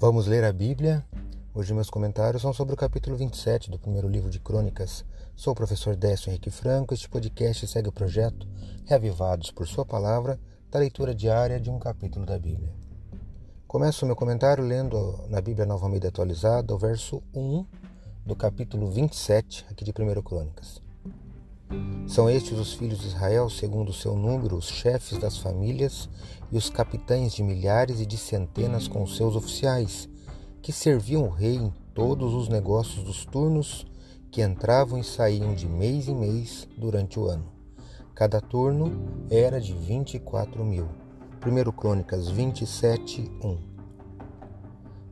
Vamos ler a Bíblia. Hoje meus comentários são sobre o capítulo 27 do primeiro livro de Crônicas. Sou o professor Décio Henrique Franco. Este podcast segue o projeto Reavivados por Sua Palavra, da leitura diária de um capítulo da Bíblia. Começo meu comentário lendo na Bíblia Nova Almeida atualizada o verso 1 do capítulo 27 aqui de 1 Crônicas. São estes os filhos de Israel, segundo o seu número, os chefes das famílias e os capitães de milhares e de centenas com seus oficiais, que serviam o rei em todos os negócios dos turnos que entravam e saíam de mês em mês durante o ano. Cada turno era de 24 mil. 1 Crônicas 27, 1.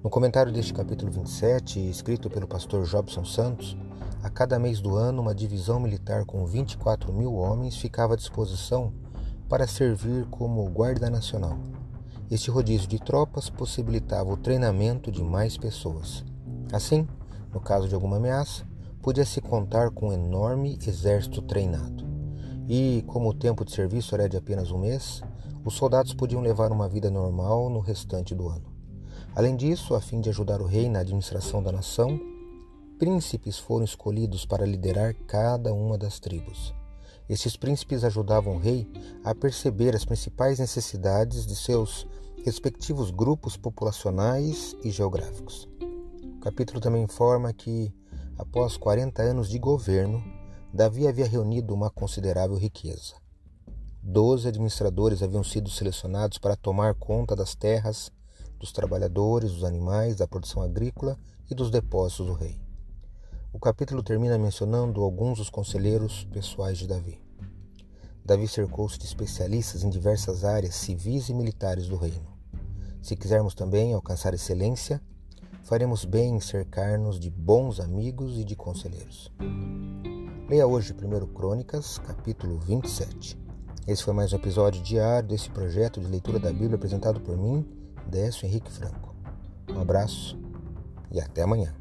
No comentário deste capítulo 27, escrito pelo pastor Jobson Santos, a cada mês do ano, uma divisão militar com 24 mil homens ficava à disposição para servir como guarda nacional. Este rodízio de tropas possibilitava o treinamento de mais pessoas. Assim, no caso de alguma ameaça, podia-se contar com um enorme exército treinado. E, como o tempo de serviço era de apenas um mês, os soldados podiam levar uma vida normal no restante do ano. Além disso, a fim de ajudar o rei na administração da nação, príncipes foram escolhidos para liderar cada uma das tribos. Estes príncipes ajudavam o rei a perceber as principais necessidades de seus respectivos grupos populacionais e geográficos. O capítulo também informa que, após 40 anos de governo, Davi havia reunido uma considerável riqueza. Doze administradores haviam sido selecionados para tomar conta das terras, dos trabalhadores, dos animais, da produção agrícola e dos depósitos do rei. O capítulo termina mencionando alguns dos conselheiros pessoais de Davi. Davi cercou-se de especialistas em diversas áreas civis e militares do reino. Se quisermos também alcançar excelência, faremos bem em cercar-nos de bons amigos e de conselheiros. Leia hoje 1 Crônicas, capítulo 27. Esse foi mais um episódio diário desse projeto de leitura da Bíblia apresentado por mim, Décio Henrique Franco. Um abraço e até amanhã.